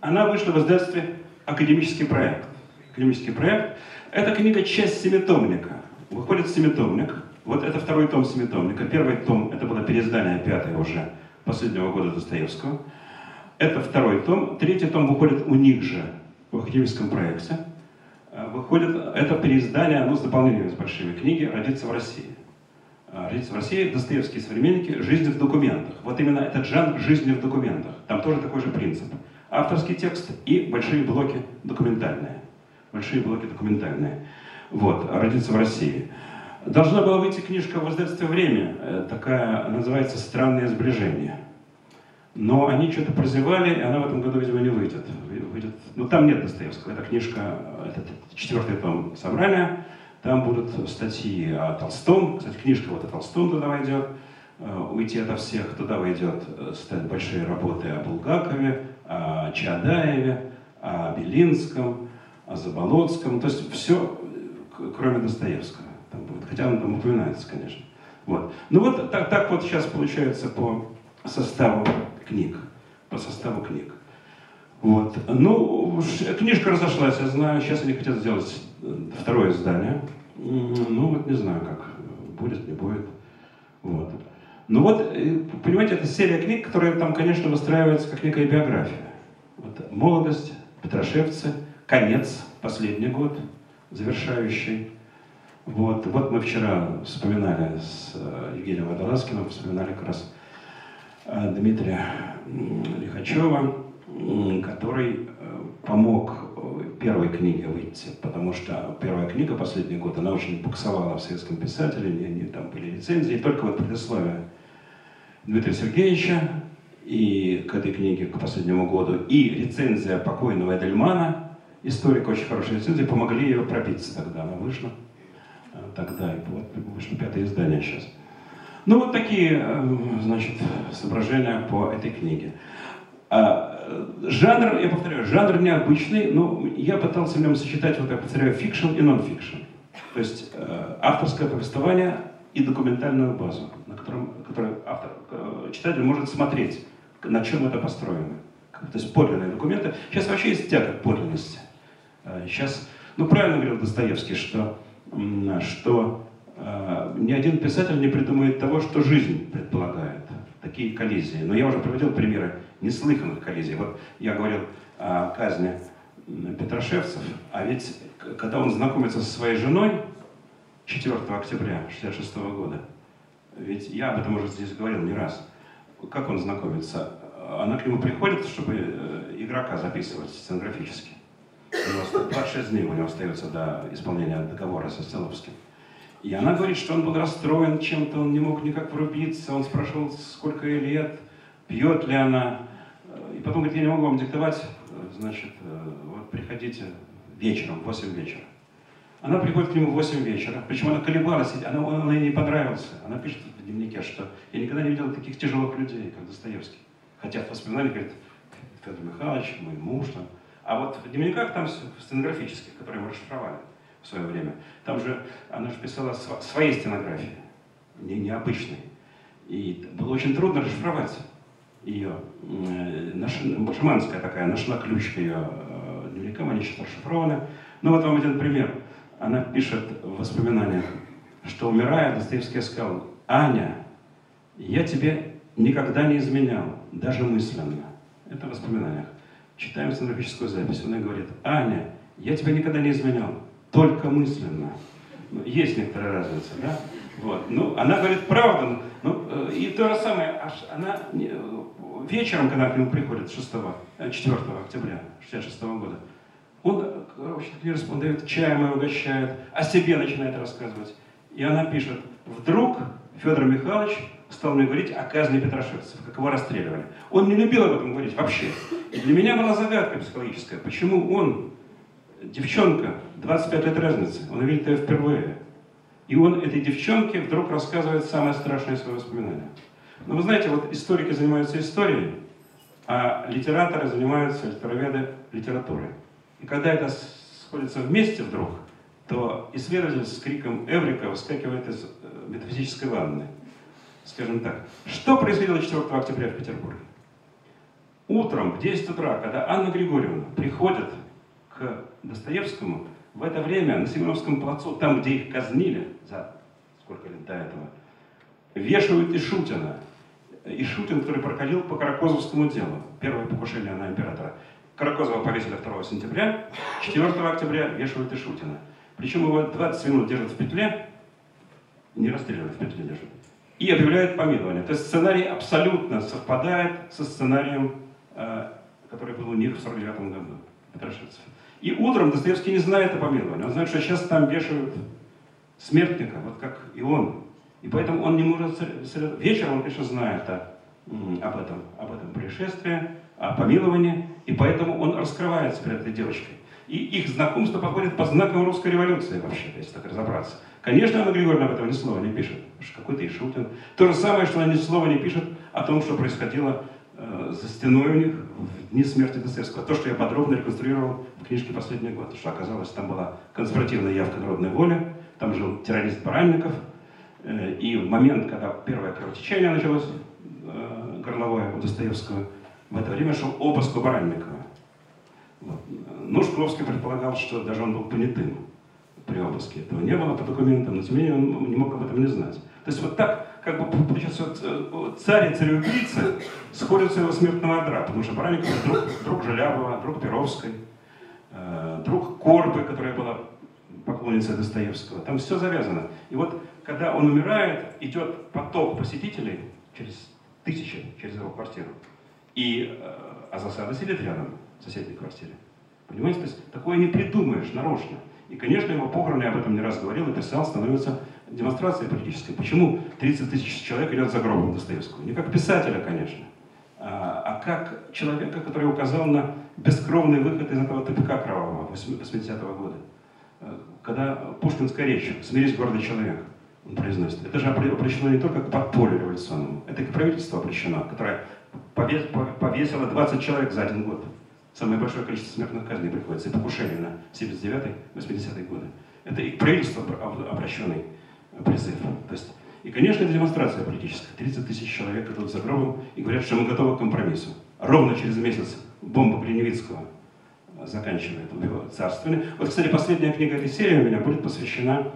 она вышла в издательстве «Академический проект». Академический проект – это книга часть семитомника. Выходит семитомник. Вот это второй том семитомника. Первый том – это было переиздание, пятое уже, последнего года Достоевского. Это второй том. Третий том выходит у них же в академическом проекте. Э, выходит, это переиздание, ну, с дополнением с большими книги «Родиться в России». Э, «Родиться в России», Достоевские современники, «Жизнь в документах». Вот именно этот жанр «Жизни в документах». Там тоже такой же принцип. Авторский текст и большие блоки документальные. Большие блоки документальные. Вот, «Родиться в России». Должна была выйти книжка в издательстве «Время», э, такая, называется «Странные сближения». Но они что-то прозевали, и она в этом году, видимо, не выйдет. выйдет. Ну, там нет Достоевского. Эта книжка, это четвертый том собрания. Там будут статьи о Толстом. Кстати, книжка вот о Толстом туда войдет. Э, «Уйти ото всех» туда войдет э, большие работы о Булгакове, о Чадаеве, о Белинском, о Заболоцком. То есть все, кроме Достоевского. Там будет. Хотя он там упоминается, конечно. Вот. Ну вот так, так вот сейчас получается по составу книг, по составу книг. Вот. Ну, книжка разошлась, я знаю, сейчас они хотят сделать э, второе издание. Ну, вот не знаю, как будет, не будет. Вот. Ну вот, э, понимаете, это серия книг, которая там, конечно, выстраивается как некая биография. Вот, молодость, Петрошевцы, конец, последний год, завершающий. Вот, вот мы вчера вспоминали с э, Евгением Водолазкиным, вспоминали как раз Дмитрия Лихачева, который э, помог э, первой книге выйти, потому что первая книга последний год, она очень буксовала в советском писателе, не, не, там были рецензии, только вот предисловие Дмитрия Сергеевича и к этой книге, к последнему году, и рецензия покойного Эйдельмана, историк, очень хорошая рецензия, помогли ее пробиться тогда, она вышла тогда, и вот вышло пятое издание сейчас. Ну, вот такие, э, значит, соображения по этой книге. А, жанр, я повторяю, жанр необычный, но я пытался в нем сочетать, вот я повторяю, фикшн и нон-фикшн. То есть э, авторское повествование и документальную базу, на котором, которой автор, э, читатель может смотреть, на чем это построено. То есть подлинные документы. Сейчас вообще есть к подлинности. Сейчас, ну правильно говорил Достоевский, что, что ни один писатель не придумает того, что жизнь предполагает. Такие коллизии. Но я уже приводил примеры неслыханных коллизий. Вот я говорил о казни Петрошевцев, а ведь когда он знакомится со своей женой 4 октября 1966 года, ведь я об этом уже здесь говорил не раз, как он знакомится? Она к нему приходит, чтобы э, игрока записывать сценографически. 26 дней у него остается до исполнения договора со Стеловским. И она говорит, что он был расстроен чем-то, он не мог никак врубиться, он спрашивал, сколько ей лет, пьет ли она. И потом говорит, я не могу вам диктовать, значит, вот приходите вечером, в 8 вечера. Она приходит к нему в 8 вечера, причем она колебалась, она, он ей не понравился. Она пишет в дневнике, что я никогда не видела таких тяжелых людей, как Достоевский. Хотя в воспоминаниях говорит, Федор Михайлович, мой муж там. А вот в дневниках там стенографических, которые мы расшифровали, в свое время. Там же она же писала своей стенографии, не, необычной. И было очень трудно расшифровать ее. Наш, шаманская такая, нашла ключ к ее э, дневникам, они сейчас расшифрованы. Ну вот вам один пример. Она пишет в воспоминаниях, что умирая, Достоевский сказал, «Аня, я тебе никогда не изменял, даже мысленно». Это в воспоминаниях. Читаем сценографическую запись. Она говорит, «Аня, я тебя никогда не изменял, только мысленно. Ну, есть некоторая разница, да? Вот. Ну, она говорит правду. Ну, э, и то же самое, аж она вечером, когда к нему приходит 6, 4 э, октября 66 года, он, короче, он дает чаем и угощает, о себе начинает рассказывать. И она пишет, вдруг Федор Михайлович стал мне говорить о казни Петрошевцев, как его расстреливали. Он не любил об этом говорить вообще. И для меня была загадка психологическая, почему он девчонка, 25 лет разницы, он видит ее впервые. И он этой девчонке вдруг рассказывает самое страшное свое воспоминание. Но вы знаете, вот историки занимаются историей, а литераторы занимаются, литероведы, литературой. И когда это сходится вместе вдруг, то исследователь с криком «Эврика» выскакивает из э, метафизической ванны. Скажем так, что происходило 4 октября в Петербурге? Утром в 10 утра, когда Анна Григорьевна приходит к Достоевскому, в это время на Семеновском плацу, там, где их казнили за сколько лет до этого, вешают Ишутина. Ишутин, который прокалил по Каракозовскому делу, первое покушение на императора. Каракозова повесили 2 сентября, 4 октября вешают Ишутина. Причем его 20 минут держат в петле, не расстреливают, в петле держат, и объявляют помилование. То есть сценарий абсолютно совпадает со сценарием, э, который был у них в 49 году, Петрошевцев. И утром Достоевский не знает о помиловании. Он знает, что сейчас там вешают смертника, вот как и он. И поэтому он не может... Вечером он, конечно, знает о, об, этом, об этом происшествии, о помиловании, и поэтому он раскрывается перед этой девочкой. И их знакомство подходит по знакам русской революции вообще, если так разобраться. Конечно, Анна Григорьевна об этом ни слова не пишет, какой-то Ишутин. То же самое, что она ни слова не пишет о том, что происходило за стеной у них в дни смерти Достоевского. То, что я подробно реконструировал в книжке «Последний год», что оказалось, там была конспиративная явка народной воли, там жил террорист Баранников, э, и в момент, когда первое кровотечение началось, э, горловое у Достоевского, в это время шел обыск у Баранникова. Вот. Ну, Шкловский предполагал, что даже он был понятым при обыске. Этого не было по документам, но тем не менее он не мог об этом не знать. То есть вот так, как бы получается, вот, царь и цареубийцы сходятся его смертного одра, потому что Баранников друг, друг Желябова, друг Перовской, э, друг Корбы, которая была поклонницей Достоевского. Там все завязано. И вот когда он умирает, идет поток посетителей через тысячи, через его квартиру. И, э, а засада сидит рядом, в соседней квартире. Понимаете, то есть такое не придумаешь нарочно. И, конечно, его похороны, я об этом не раз говорил и писал, становится демонстрацией политической. Почему 30 тысяч человек идет за гробом Достоевского? Не как писателя, конечно, а, а как человека, который указал на бескровный выход из этого тупика кровавого 80-го года. Э, когда пушкинская речь «Смирись, гордый человек», он произносит. Это же обращено не только к подполю революционному, это и к правительству обращено, которое повесило 20 человек за один год. Самое большое количество смертных казней приходится, и покушений на 79-80-е годы. Это и к правительству обращенный призыв. То есть, и, конечно, это демонстрация политическая. 30 тысяч человек идут за гробом и говорят, что мы готовы к компромиссу. Ровно через месяц бомба Блиневицкого заканчивает его царствование. Вот, кстати, последняя книга этой серии у меня будет посвящена,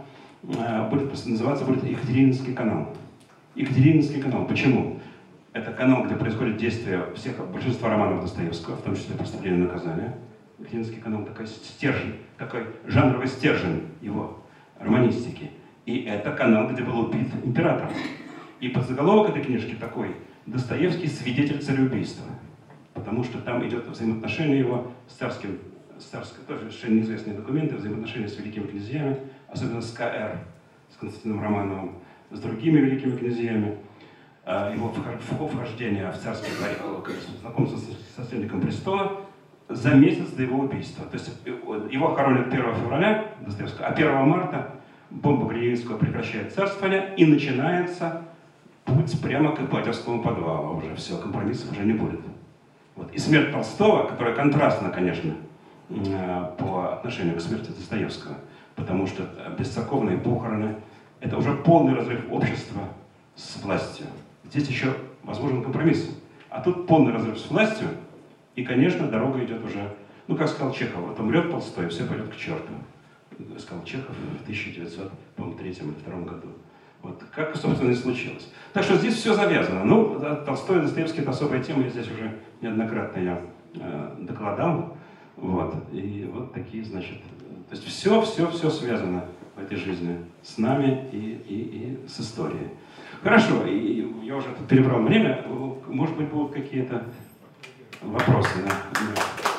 э, будет называться будет Екатерининский канал. Екатерининский канал. Почему? Это канал, где происходит действие всех, большинства романов Достоевского, в том числе «Преступление и наказание». Екатерининский канал такой стержень, такой жанровый стержень его романистики. И это канал, где был убит император. И подзаголовок этой книжки такой «Достоевский – свидетель цареубийства». Потому что там идет взаимоотношение его с царским, с царским тоже совершенно неизвестные документы, взаимоотношения с великими князьями, особенно с К.Р., с Константином Романовым, с другими великими князьями. Э, его вхождение в царский дворец, знакомство с наследником престола за месяц до его убийства. То есть э, его хоронят 1 февраля Достоевского, а 1 марта бомба Гриневицкого прекращает царствование и начинается путь прямо к Ипатьевскому подвалу. Уже все, компромиссов уже не будет. Вот. И смерть Толстого, которая контрастна, конечно, э, по отношению к смерти Достоевского, потому что бесцерковные похороны – это уже полный разрыв общества с властью. Здесь еще возможен компромисс. А тут полный разрыв с властью, и, конечно, дорога идет уже, ну, как сказал Чехов, вот умрет Толстой, все пойдет к черту. Сказал Чехов в 1903 или 1902 году. Вот как, собственно, и случилось. Так что здесь все завязано. Ну, Толстой и Достоевский – это особая тема, я здесь уже неоднократно я э, докладал. Вот. И вот такие, значит, то есть все, все, все связано в этой жизни с нами и, и, и с историей. Хорошо, и я уже перебрал время. Может быть, будут какие-то вопросы? Да?